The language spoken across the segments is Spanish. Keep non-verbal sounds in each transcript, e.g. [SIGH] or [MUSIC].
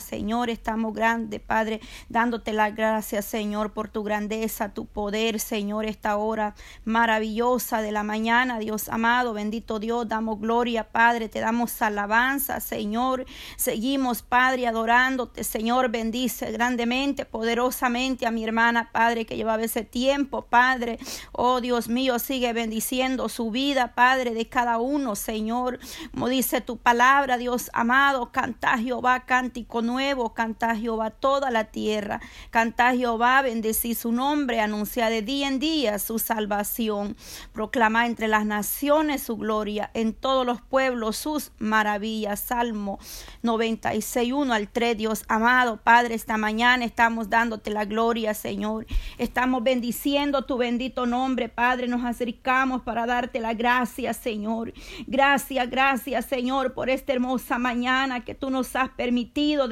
Señor, estamos grandes, Padre, dándote las gracias, Señor, por tu grandeza, tu poder, Señor, esta hora maravillosa de la mañana, Dios amado, bendito Dios, damos gloria, Padre, te damos alabanza, Señor, seguimos, Padre, adorándote, Señor, bendice grandemente, poderosamente a mi hermana, Padre, que llevaba ese tiempo, Padre, oh Dios mío, sigue bendiciendo su vida, Padre, de cada uno, Señor, como dice tu palabra, Dios amado, canta Jehová cántico nuevo, canta Jehová toda la tierra, canta Jehová, bendecir su nombre, anuncia de día en día su salvación, proclama entre las naciones su gloria, en todos los pueblos sus maravillas. Salmo 96, 1 al 3, Dios amado, Padre, esta mañana estamos dándote la gloria, Señor, estamos bendiciendo tu bendito nombre, Padre, nos acercamos para darte la gracia, Señor. Gracias, gracias, Señor, por esta hermosa mañana que tú nos has permitido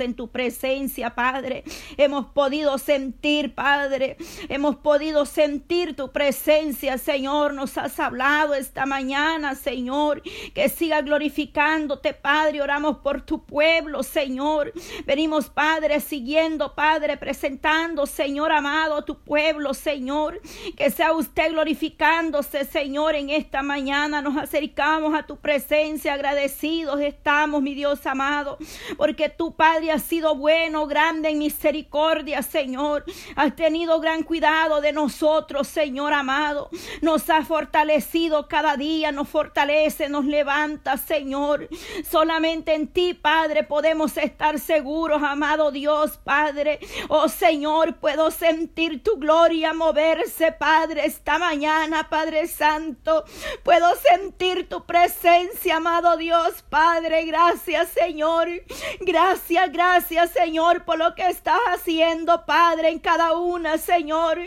en tu presencia, Padre. Hemos podido sentir, Padre, hemos podido sentir tu presencia, Señor. Nos has hablado esta mañana, Señor, que siga glorificándote, Padre. Oramos por tu pueblo, Señor. Venimos, Padre, siguiendo, Padre, presentando, Señor amado, tu pueblo, Señor. Que sea usted glorificándose, Señor, en esta mañana. Nos acercamos a tu presencia, agradecidos estamos, mi Dios amado, porque tu Padre ha sido bueno, grande en misericordia, Señor. Has tenido gran cuidado de nosotros, Señor amado. Nos ha fortalecido cada día, nos fortalece, nos levanta, Señor. Solamente en ti, Padre, podemos estar seguros, amado Dios, Padre. Oh Señor, puedo sentir tu gloria moverse, Padre, esta mañana, Padre Santo. Puedo sentir tu presencia, amado Dios, Padre. Gracias, Señor. Gracias, gracias, Señor, por lo que estás haciendo, Padre, en cada una, Señor.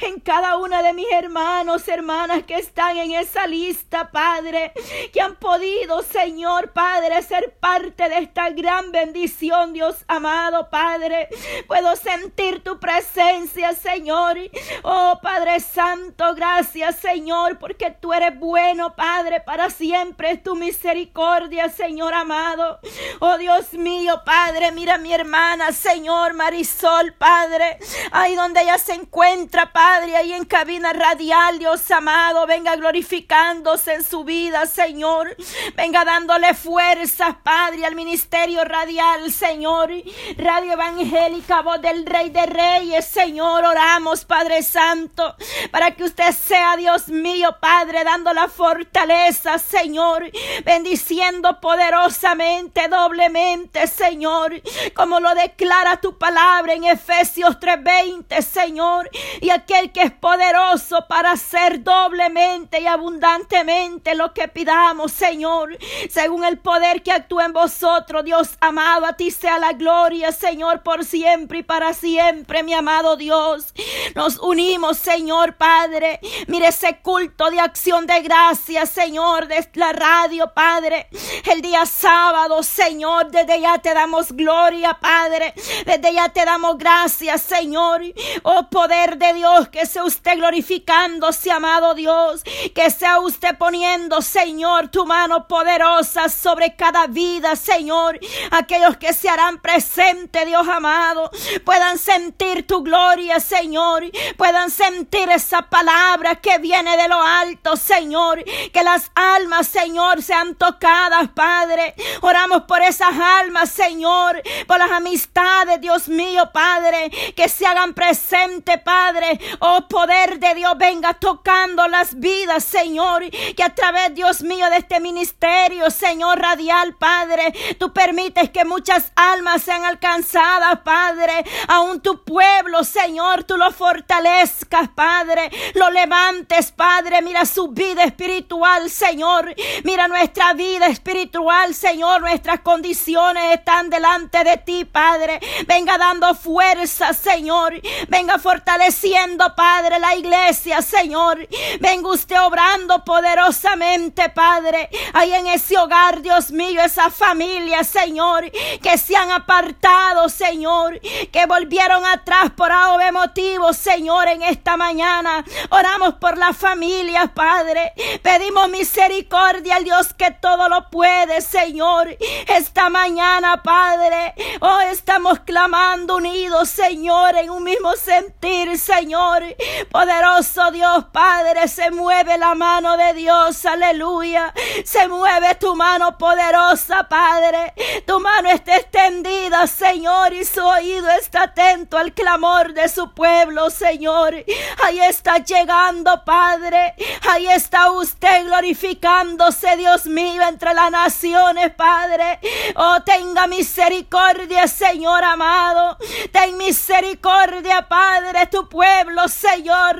En cada una de mis hermanos, hermanas que están en esa lista, Padre. Que han podido, Señor, Padre, ser parte de esta gran bendición, Dios amado, Padre. Puedo sentir tu presencia, Señor. Oh, Padre Santo, gracias, Señor, porque tú eres bueno, Padre, para siempre es tu misericordia, Señor amado. Oh Dios mío, Padre, mira a mi hermana, Señor Marisol, Padre. Ahí donde ella se encuentra, Padre, ahí en cabina radial, Dios amado. Venga glorificándose en su vida, Señor. Venga dándole fuerzas, Padre, al ministerio radial, Señor. Radio Evangélica, voz del Rey de Reyes, Señor. Oramos, Padre Santo, para que usted sea, Dios mío, Padre, dando la fortaleza, Señor. Bendiciendo poderosamente, doblemente, Señor, como lo declara tu palabra en Efesios 3:20, Señor, y aquel que es poderoso para hacer doblemente y abundantemente lo que pidamos, Señor, según el poder que actúa en vosotros, Dios amado, a ti sea la gloria, Señor, por siempre y para siempre, mi amado Dios. Nos unimos, Señor Padre. Mire ese culto de acción de gracias, Señor, de la radio, Padre. El día sábado, Señor, desde te damos gloria, Padre. Desde ya te damos gracias, Señor. Oh poder de Dios, que sea usted glorificándose, amado Dios. Que sea usted poniendo, Señor, tu mano poderosa sobre cada vida, Señor. Aquellos que se harán presente, Dios amado, puedan sentir tu gloria, Señor. Puedan sentir esa palabra que viene de lo alto, Señor. Que las almas, Señor, sean tocadas, Padre. Oramos por esas almas, Señor. Por las amistades, Dios mío, Padre. Que se hagan presente, Padre. Oh, poder de Dios, venga tocando las vidas, Señor. Que a través, Dios mío, de este ministerio, Señor radial, Padre, tú permites que muchas almas sean alcanzadas, Padre. Aún tu pueblo, Señor, tú lo fortalezcas, Padre. Lo levantes, Padre. Mira su vida espiritual, Señor. Mira nuestra vida espiritual, Señor. Nuestras condiciones están delante de ti, Padre. Venga dando fuerza, Señor. Venga fortaleciendo, Padre, la iglesia, Señor. Venga usted obrando poderosamente, Padre. Ahí en ese hogar, Dios mío, esa familia, Señor, que se han apartado, Señor, que volvieron atrás por AOB motivos, Señor, en esta mañana. Oramos por las familias, Padre. Pedimos misericordia al Dios que todo lo puede, Señor. Esta mañana Padre. Oh, estamos clamando unidos, Señor, en un mismo sentir, Señor. Poderoso Dios, Padre, se mueve la mano de Dios, aleluya. Se mueve tu mano poderosa, Padre. Tu mano está extendida, Señor, y su oído está atento al clamor de su pueblo, Señor. Ahí está llegando, Padre. Ahí está usted glorificándose, Dios mío, entre las naciones, Padre. Oh, tenga misericordia, Señor amado. Ten misericordia, Padre, tu pueblo, Señor.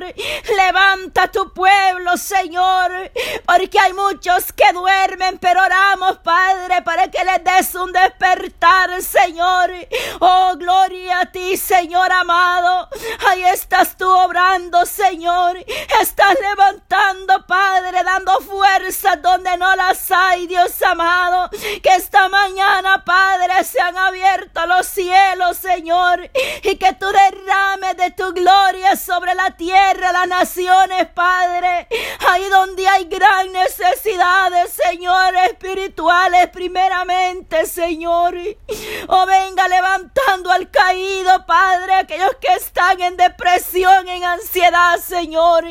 Levanta tu pueblo, Señor. Porque hay muchos que duermen, pero oramos, Padre, para que les des un despertar, Señor. Oh, gloria a ti, Señor amado. Ahí estás tú obrando, Señor. Estás levantando, Padre, dando fuerza donde no las hay, Dios amado. Que esta mañana, Padre, se han abierto los cielos, Señor. Y que tú derrames de tu gloria sobre la tierra, las naciones, Padre. Ahí donde hay gran necesidades, Señor, espirituales, primeramente, Señor. Oh, venga levantando al caído, Padre, aquellos que están en depresión, en ansiedad, Señor.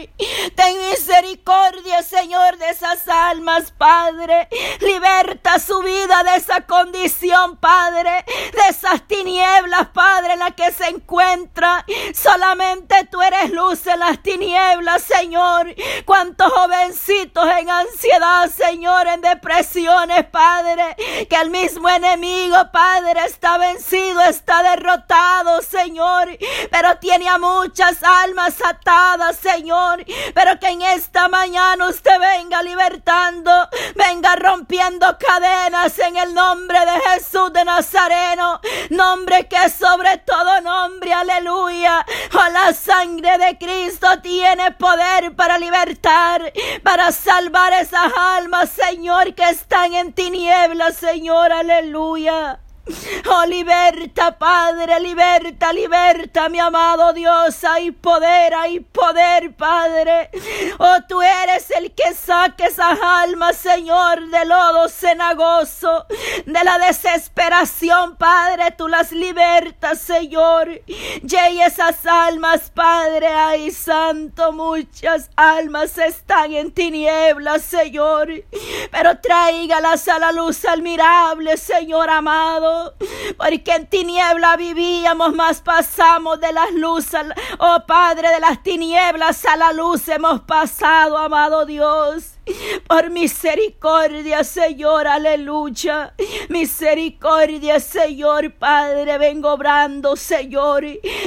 Ten misericordia, Señor, de esas almas, Padre. Liberta su vida de esa condición, Padre, de esas tinieblas, Padre, en las que se encuentra. Solamente tú eres luz en las tinieblas, Señor. Cuántos jovencitos en ansiedad, Señor, en depresiones, Padre, que el mismo enemigo, Padre, está vencido, está derrotado, Señor, pero tiene a muchas almas atadas, Señor, pero que en esta mañana usted venga libertando, venga rompiendo cadenas en el nombre de Jesús de Nazareno, nombre que sobre todo nombre, aleluya. Oh, la sangre de Cristo tiene poder para libertar, para salvar esas almas, Señor, que están en tinieblas, Señor, aleluya. [LAUGHS] Oh, liberta, Padre, liberta, liberta, mi amado Dios. Hay poder, hay poder, Padre. Oh, tú eres el que saque esas almas, Señor, de lodo cenagoso, de la desesperación, Padre. Tú las libertas, Señor. Y esas almas, Padre, ay, santo, muchas almas están en tinieblas, Señor. Pero tráigalas a la luz admirable, Señor amado porque en tiniebla vivíamos, más pasamos de las luces, oh Padre, de las tinieblas a la luz hemos pasado, amado Dios. Por misericordia, Señor, aleluya. Misericordia, Señor, Padre, vengo obrando, Señor,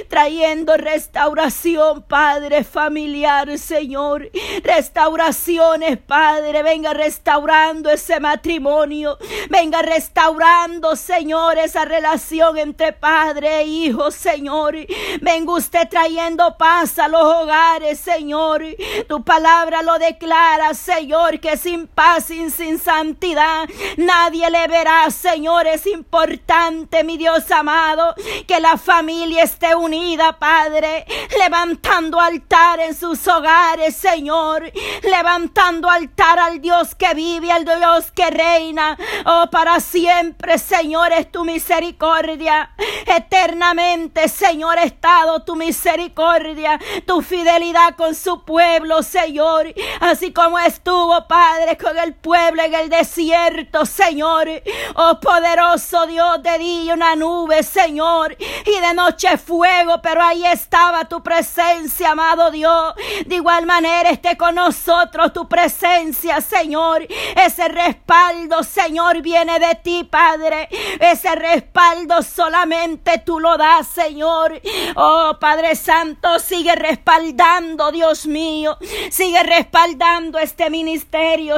trayendo restauración, Padre, familiar, Señor. Restauraciones, Padre, venga restaurando ese matrimonio. Venga restaurando, Señor, esa relación entre Padre e Hijo, Señor. Venga usted trayendo paz a los hogares, Señor. Tu palabra lo declara, Señor que sin paz y sin santidad nadie le verá, Señor. Es importante, mi Dios amado, que la familia esté unida, Padre, levantando altar en sus hogares, Señor, levantando altar al Dios que vive, al Dios que reina, oh, para siempre, Señor, tu misericordia. Eternamente, Señor, ha estado tu misericordia, tu fidelidad con su pueblo, Señor, así como es tu Padre, con el pueblo en el desierto, Señor. Oh poderoso Dios, de día una nube, Señor, y de noche fuego, pero ahí estaba tu presencia, amado Dios. De igual manera esté con nosotros tu presencia, Señor. Ese respaldo, Señor, viene de ti, Padre. Ese respaldo solamente tú lo das, Señor. Oh Padre Santo, sigue respaldando, Dios mío. Sigue respaldando este ministerio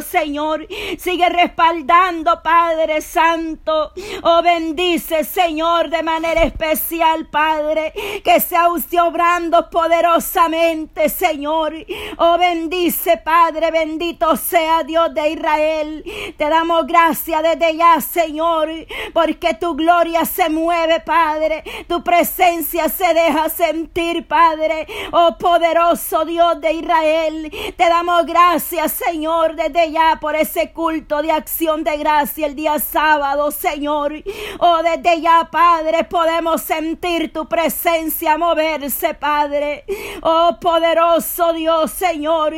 Señor. Sigue respaldando, Padre Santo. Oh, bendice, Señor, de manera especial, Padre. Que sea usted obrando poderosamente, Señor. Oh, bendice, Padre. Bendito sea Dios de Israel. Te damos gracias desde ya, Señor. Porque tu gloria se mueve, Padre. Tu presencia se deja sentir, Padre. Oh, poderoso Dios de Israel. Te damos gracias, Señor, desde ya por ese culto de acción de gracia el día sábado, Señor. Oh, desde ya, Padre, podemos sentir tu presencia moverse, Padre. Oh, poderoso Dios, Señor.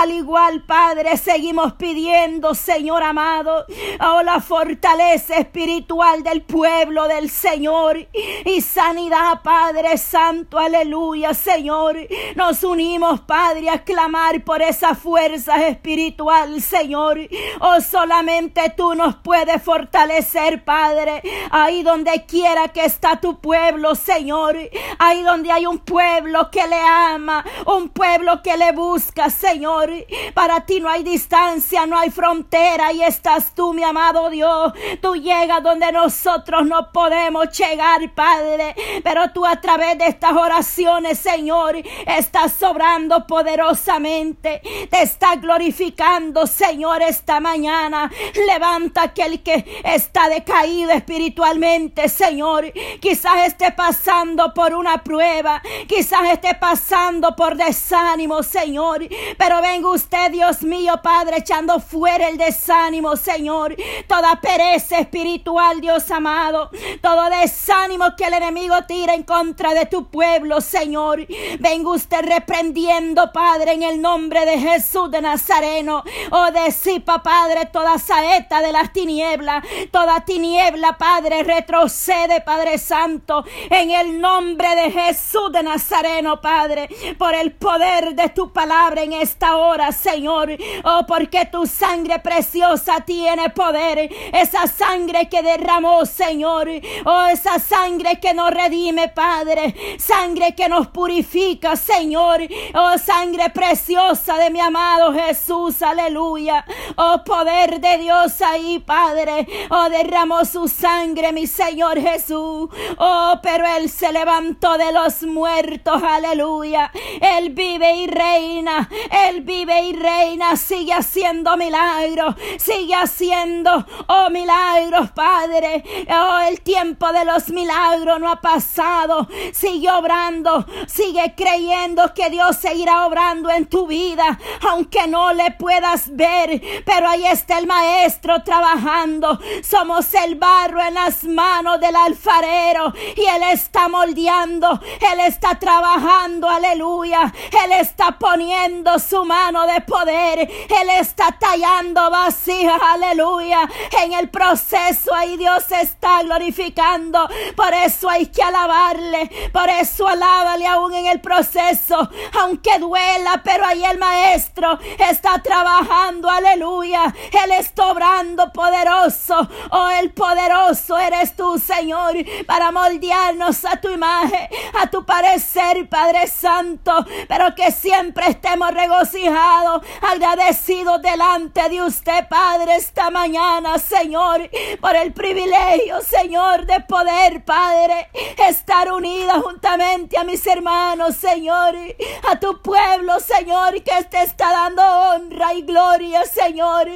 Al igual, Padre, seguimos pidiendo, Señor amado, oh, la fortaleza espiritual del pueblo del Señor y sanidad, Padre Santo, aleluya, Señor. Nos unimos, Padre, a clamar por esa fuerza espiritual, Señor. Oh, solamente tú nos puedes fortalecer, Padre. Ahí donde quiera que está tu pueblo, Señor. Ahí donde hay un pueblo que le ama, un pueblo que le busca, Señor. Para ti no hay distancia, no hay frontera. Ahí estás tú, mi amado Dios. Tú llegas donde nosotros no podemos llegar, Padre. Pero tú a través de estas oraciones, Señor, estás sobrando poderosamente. Te está glorificando, Señor, esta mañana. Levanta aquel que está decaído espiritualmente, Señor. Quizás esté pasando por una prueba. Quizás esté pasando por desánimo, Señor. Pero venga usted, Dios mío, Padre, echando fuera el desánimo, Señor. Toda pereza espiritual, Dios amado. Todo desánimo que el enemigo tira en contra de tu pueblo, Señor. Venga usted reprendiendo, Padre, en el nombre de Jesús de Nazareno. Oh, desipa, Padre, toda saeta de las tinieblas. Toda tiniebla, Padre, retrocede, Padre Santo. En el nombre de Jesús de Nazareno, Padre. Por el poder de tu palabra en esta hora, Señor. Oh, porque tu sangre preciosa tiene poder. Esa sangre que derramó, Señor. Oh, esa sangre que nos redime, Padre. Sangre que nos purifica, Señor. Oh, sangre preciosa de mi amado Jesús. Aleluya. Oh, poder de Dios ahí, Padre. Oh, derramó su sangre, mi Señor Jesús. Oh, pero Él se levantó de los muertos. Aleluya. Él vive y reina. Él vive y reina. Sigue haciendo milagros. Sigue haciendo, oh, milagros, Padre. Oh, el tiempo de los milagros no ha pasado. Sigue obrando. Sigue creyendo que Dios seguirá obrando en tu vida. Aunque no le puedas ver. Pero ahí está el Maestro trabajando. Somos el barro en las manos del alfarero. Y Él está moldeando. Él está trabajando. Aleluya. Él está poniendo su mano de poder. Él está tallando vacío. Aleluya. En el proceso ahí Dios está glorificando. Por eso hay que alabarle. Por eso alábale aún en el proceso. Aunque duela, pero ahí el maestro está trabajando. Aleluya. Él está obrando poderoso. Oh, el poderoso eres tú, Señor, para moldearnos a tu imagen, a tu parecer, Padre Santo. Pero que siempre estemos regocijados, agradecidos delante de usted, Padre, esta mañana, Señor, por el privilegio, Señor, de poder, Padre, estar unida juntamente a mis hermanos, Señor, a tu pueblo, Señor, que te está dando honra y gloria, Señor,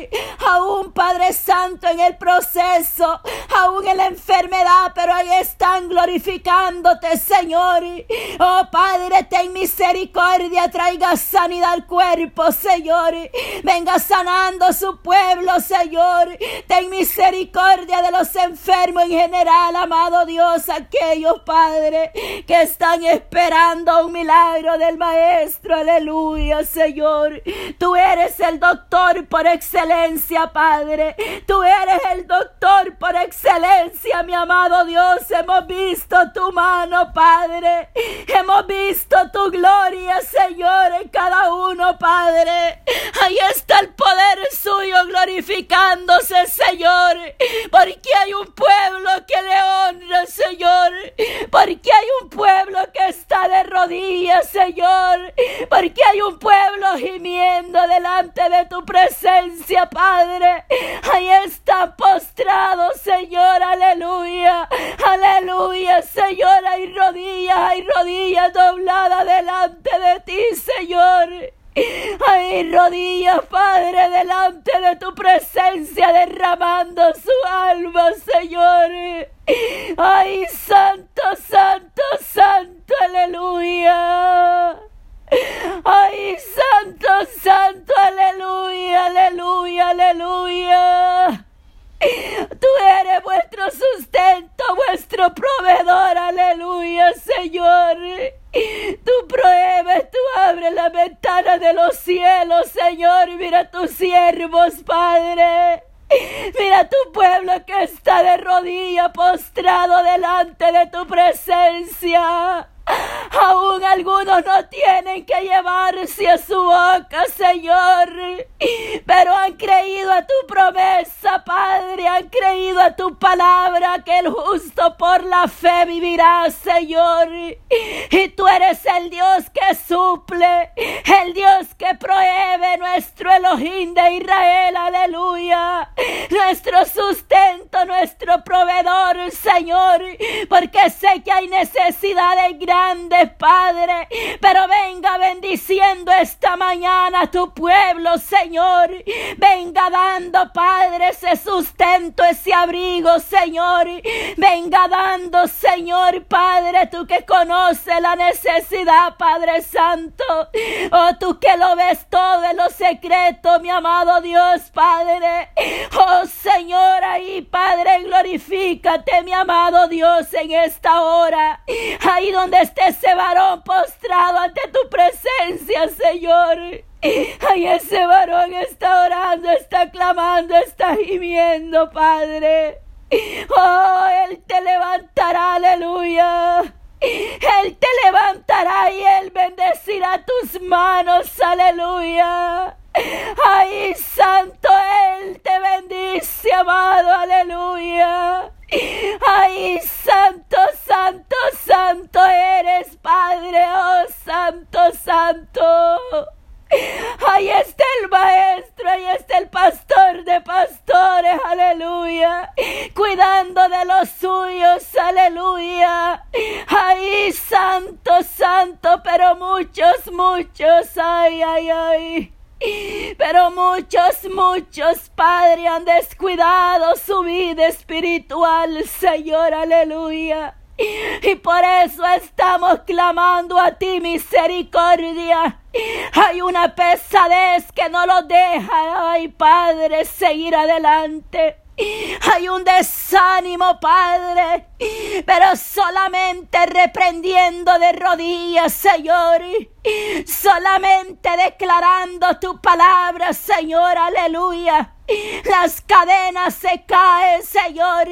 aún, Padre Santo, en el proceso, aún en la enfermedad, pero ahí están glorificándote, Señor. Oh, Padre, ten misericordia, traiga sanidad al cuerpo, Señor. Venga sanando su pueblo, Señor. Ten misericordia de los enfermos en general, amado Dios, aquellos, Padre, que están esperando un milagro del Maestro. Aleluya, Señor. Tú eres el doctor por excelencia, Padre. Tú eres el doctor por excelencia, mi amado Dios. Hemos visto tu mano, Padre. Hemos visto tu gloria, Señor, en cada uno, Padre. Ahí está el poder suyo glorificándose, Señor. Porque hay un pueblo que le honra, Señor. Porque hay un pueblo que está de rodillas, Señor. Porque hay un pueblo gimiendo delante de tu presencia, Padre. Ahí está postrado, Señor. Aleluya. Aleluya, Señor. Hay rodillas, hay rodillas dobladas delante de ti, Señor. Hay rodillas, Padre, delante de tu presencia, derramando su alma, Señor. Ay, santo, santo, santo, aleluya. Ay, santo, santo, aleluya, aleluya, aleluya. Tú eres vuestro sustento, vuestro proveedor, aleluya, Señor. Tú prohíbes, tú abres la ventana de los cielos, Señor. Mira tus siervos, Padre. Mira tu pueblo que está de rodilla postrado delante de tu presencia. Aún algunos no tienen que llevarse a su boca, Señor, pero han creído a tu promesa, Padre, han creído a tu palabra, que el justo por la fe vivirá, Señor. Y tú eres el Dios que suple, el Dios que prohíbe nuestro Elohim de Israel, aleluya. Nuestro sustento, nuestro proveedor, Señor, porque sé que hay necesidades Padre, pero venga bendiciendo esta mañana a tu pueblo, Señor. Venga dando, Padre, ese sustento, ese abrigo, Señor. Venga dando, Señor, Padre, tú que conoces la necesidad, Padre Santo. Oh, tú que lo ves todo en lo secreto, mi amado Dios, Padre. Oh, Señor, ahí, Padre, glorifícate, mi amado Dios, en esta hora. Ahí donde esté ese varón postrado ante tu presencia, Señor. Ay, ese varón está orando, está clamando, está gimiendo, Padre. Oh, Él te levantará, aleluya. Él te levantará y Él bendecirá tus manos, aleluya. Ay, Santo, Padre, pero solamente reprendiendo de rodillas, Señor. Solamente declarando tu palabra, Señor, aleluya. Las cadenas se caen, Señor.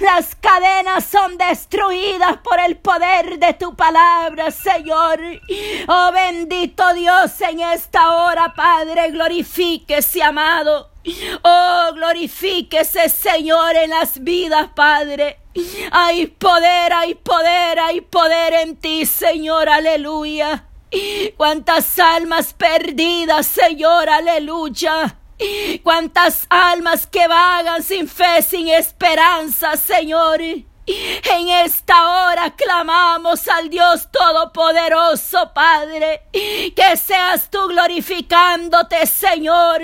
Las cadenas son destruidas por el poder de tu palabra, Señor. Oh bendito Dios en esta hora, Padre, glorifíquese, amado. Oh, glorifíquese, Señor, en las vidas, Padre. Hay poder, hay poder, hay poder en ti, Señor, aleluya. Cuántas almas perdidas, Señor, aleluya. Cuántas almas que vagan sin fe, sin esperanza, Señor. En esta hora clamamos al Dios Todopoderoso, Padre, que seas tú glorificándote, Señor.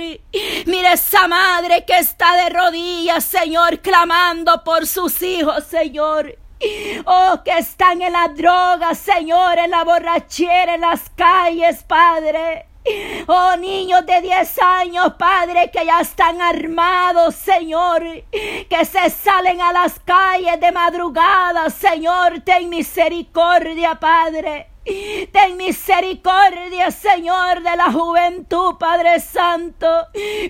Mira esa madre que está de rodillas, Señor, clamando por sus hijos, Señor. Oh, que están en la droga, Señor, en la borrachera, en las calles, Padre. Oh niños de 10 años, Padre, que ya están armados, Señor, que se salen a las calles de madrugada, Señor, ten misericordia, Padre. Ten misericordia, Señor, de la juventud, Padre Santo.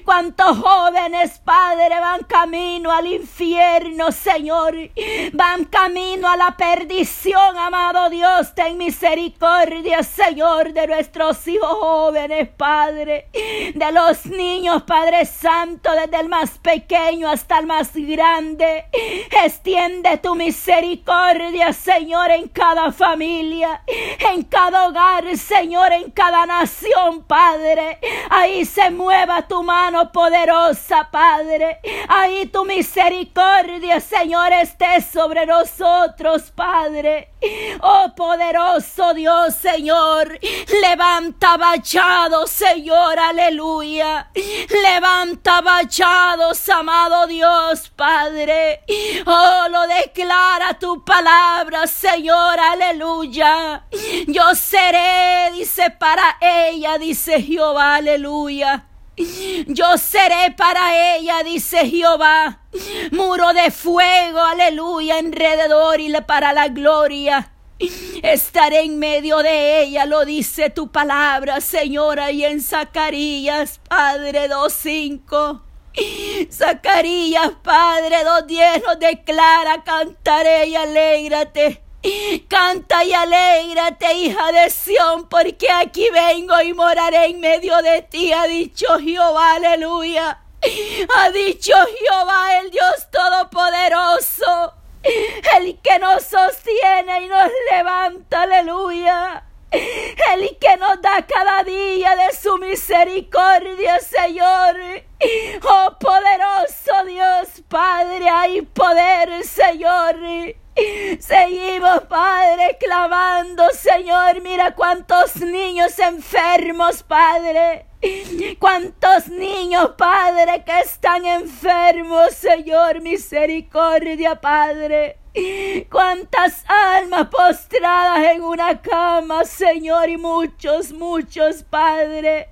Cuántos jóvenes, Padre, van camino al infierno, Señor. Van camino a la perdición, amado Dios. Ten misericordia, Señor, de nuestros hijos jóvenes, Padre. De los niños, Padre Santo, desde el más pequeño hasta el más grande. Extiende tu misericordia, Señor, en cada familia en cada hogar, Señor, en cada nación, Padre. Ahí se mueva tu mano poderosa, Padre. Ahí tu misericordia, Señor, esté sobre nosotros, Padre. Oh poderoso Dios, Señor, levanta vallados, Señor, aleluya. Levanta vallados, amado Dios, Padre. Oh, lo declara tu palabra, Señor, aleluya Yo seré, dice, para ella, dice Jehová, aleluya. Yo seré para ella, dice Jehová, muro de fuego, aleluya, alrededor y para la gloria. Estaré en medio de ella, lo dice tu palabra, Señora, y en Zacarías, Padre 2.5. Zacarías, Padre 2.10 nos declara, cantaré y alégrate. Canta y alégrate, hija de Sión, porque aquí vengo y moraré en medio de ti, ha dicho Jehová, aleluya. Ha dicho Jehová, el Dios Todopoderoso, el que nos sostiene y nos levanta, aleluya. El que nos da cada día de su misericordia, Señor. Oh poderoso Dios, Padre, hay poder, Señor. Seguimos, Padre, clamando, Señor. Mira cuántos niños enfermos, Padre. Cuántos niños, Padre, que están enfermos, Señor. Misericordia, Padre. Cuántas almas postradas en una cama, Señor, y muchos, muchos, Padre,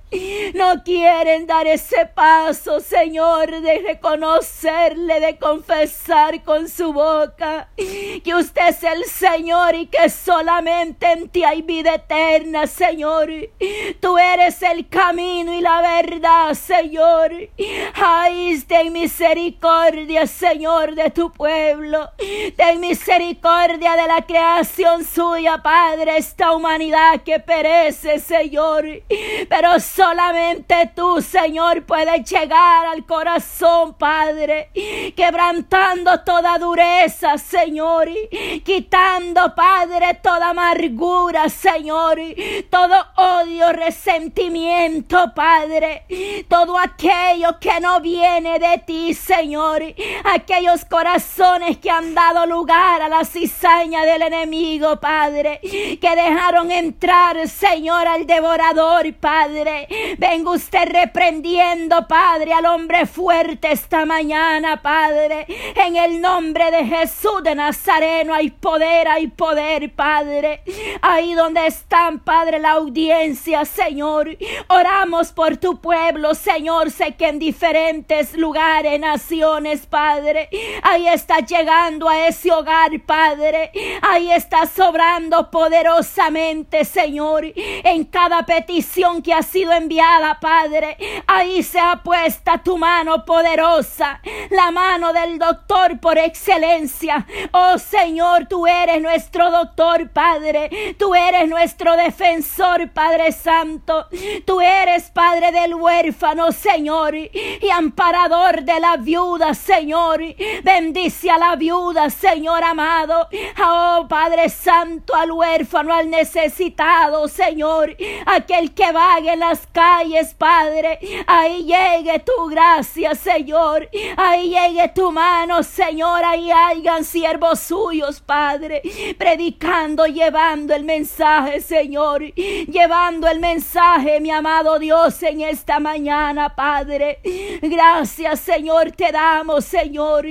no quieren dar ese paso, Señor, de reconocerle, de confesar con su boca que usted es el Señor y que solamente en ti hay vida eterna, Señor. Tú eres el camino y la verdad, Señor. Ay, ten misericordia, Señor, de tu pueblo misericordia de la creación suya, Padre, esta humanidad que perece, Señor. Pero solamente tú, Señor, puedes llegar al corazón, Padre, quebrantando toda dureza, Señor, quitando, Padre, toda amargura, Señor, todo odio, resentimiento, Padre, todo aquello que no viene de ti, Señor, aquellos corazones que han dado a la cizaña del enemigo, Padre, que dejaron entrar, Señor, al devorador, Padre. Venga usted reprendiendo, Padre, al hombre fuerte esta mañana, Padre. En el nombre de Jesús de Nazareno hay poder, hay poder, Padre. Ahí donde están, Padre, la audiencia, Señor. Oramos por tu pueblo, Señor. Sé que en diferentes lugares, naciones, Padre, ahí está llegando a ese hogar, Padre. Ahí está sobrando poderosamente, Señor, en cada petición que ha sido enviada, Padre. Ahí se ha puesta tu mano poderosa, la mano del doctor por excelencia. Oh Señor, tú eres nuestro doctor, Padre. Tú eres nuestro defensor, Padre Santo. Tú eres Padre del huérfano, Señor, y amparador de la viuda, Señor. Bendice a la viuda, Señor Señor amado. Oh Padre Santo, al huérfano, al necesitado, Señor. Aquel que vague en las calles, Padre. Ahí llegue tu gracia, Señor. Ahí llegue tu mano, Señor. Ahí hayan siervos suyos, Padre. Predicando, llevando el mensaje, Señor. Llevando el mensaje, mi amado Dios, en esta mañana, Padre. Gracias, Señor, te damos, Señor.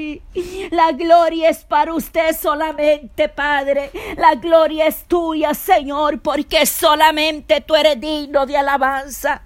La gloria es para usted solamente, Padre. La gloria es tuya, Señor, porque solamente tú eres digno de alabanza.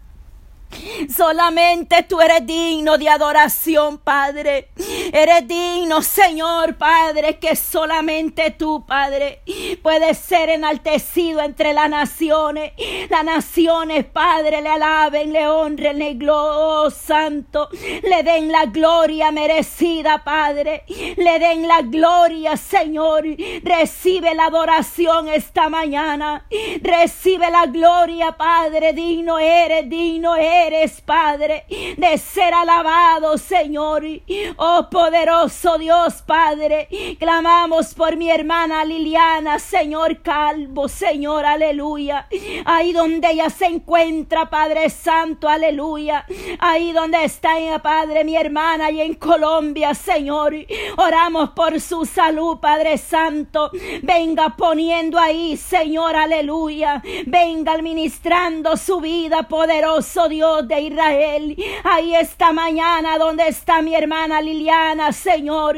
Solamente tú eres digno de adoración, Padre. Eres digno, Señor, Padre, que solamente tú, Padre, puedes ser enaltecido entre las naciones. Las naciones, Padre, le alaben, le honren, le oh, santo. Le den la gloria merecida, Padre. Le den la gloria, Señor. Recibe la adoración esta mañana. Recibe la gloria, Padre. Digno eres, digno eres eres, Padre, de ser alabado, Señor. Oh poderoso Dios, Padre, clamamos por mi hermana Liliana, Señor Calvo, Señor, aleluya. Ahí donde ella se encuentra, Padre Santo, aleluya. Ahí donde está, Padre, mi hermana, y en Colombia, Señor. Oramos por su salud, Padre Santo. Venga poniendo ahí, Señor, aleluya. Venga administrando su vida, poderoso Dios De Israel. Ahí esta mañana donde está mi hermana Liliana, Señor.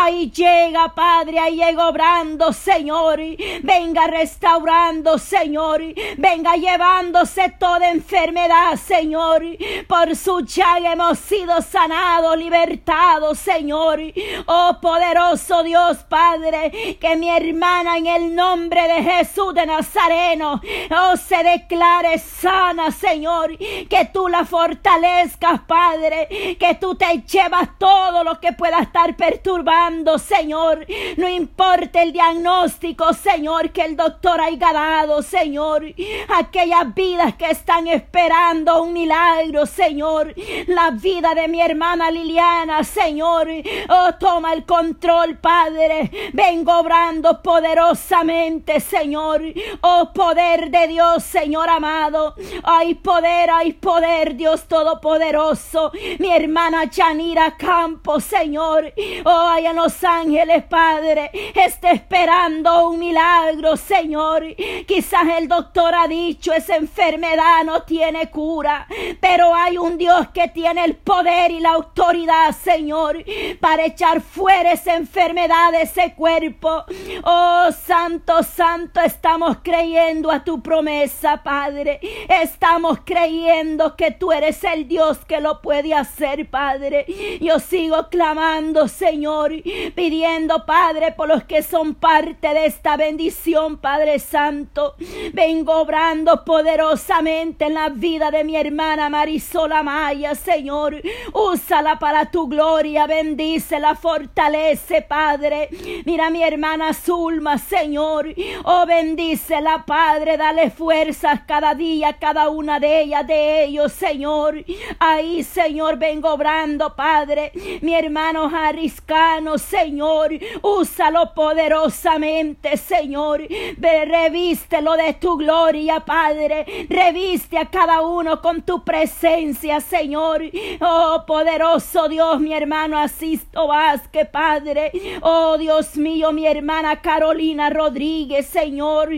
Ahí llega, Padre, ahí llega obrando, Señor. Venga restaurando, Señor. Venga llevándose toda enfermedad, Señor. Por su llaga hemos sido sanados, libertados, Señor. Oh poderoso Dios, Padre, que mi hermana en el nombre de Jesús de Nazareno, oh se declare sana, Señor. Que tú la fortalezcas, Padre. Que tú te llevas todo lo que pueda estar perturbando, Señor. No importa el diagnóstico, Señor, que el doctor haya dado, Señor. Aquellas vidas que están esperando un milagro, Señor. La vida de mi hermana Liliana, Señor. Oh, toma el control, Padre. Vengo obrando poderosamente, Señor. Oh, poder de Dios, Señor amado. Hay poder, hay poder, Dios Todopoderoso. Mi hermana Chanira Campos, Señor. Oh, en Los Ángeles, Padre. Está esperando un milagro, Señor. Quizás el doctor ha dicho, esa enfermedad no tiene cura. Pero hay un Dios que tiene el poder y la autoridad, Señor, para echar fuera esa enfermedad de ese cuerpo. Oh, Santo, Santo, estamos creyendo a tu promesa, Padre. Estamos creyendo que tú eres el Dios que lo puede hacer, Padre. Yo sigo clamando, Señor, pidiendo, Padre, por los que son parte de esta bendición, Padre Santo. Vengo obrando poderosamente en la vida de mi hermana Marisola Maya, Señor. Úsala para tu gloria, bendícela, fortalece, Padre. Mira mi hermana Zulma, Señor. Oh, bendícela, Padre. Dale fuerzas cada día, cada una de ellas, de Señor. Ahí, Señor, vengo obrando, Padre. Mi hermano Jariscano, Señor. Úsalo poderosamente, Señor. Revístelo de tu gloria, Padre. Reviste a cada uno con tu presencia, Señor. Oh, poderoso Dios, mi hermano Asisto Vázquez, Padre. Oh, Dios mío, mi hermana Carolina Rodríguez, Señor.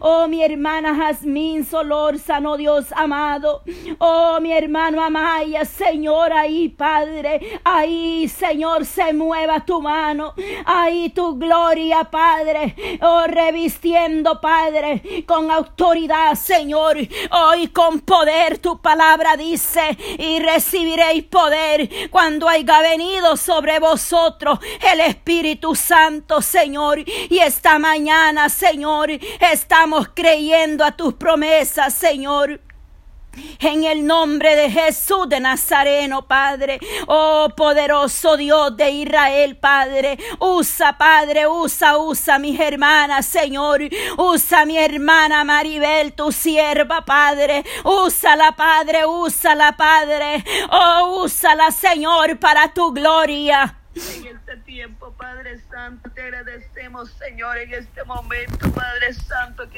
Oh, mi hermana Jazmín Solórzano, Dios amado. Oh, mi hermano Amaya, Señor, ahí, Padre. Ahí, Señor, se mueva tu mano. Ahí tu gloria, Padre. Oh, revistiendo, Padre, con autoridad, Señor. Hoy con poder tu palabra dice, y recibiréis poder cuando haya venido sobre vosotros el Espíritu Santo, Señor. Y esta mañana, Señor, estamos creyendo a tus promesas, Señor. En el nombre de Jesús de Nazareno, Padre. Oh poderoso Dios de Israel, Padre. Usa, Padre, usa, usa mis hermanas, Señor. Usa mi hermana Maribel, tu sierva, Padre. Úsala, Padre, úsala, Padre. Oh, úsala, Señor, para tu gloria. En este tiempo, Padre Santo, te agradecemos, Señor, en este momento, Padre Santo, que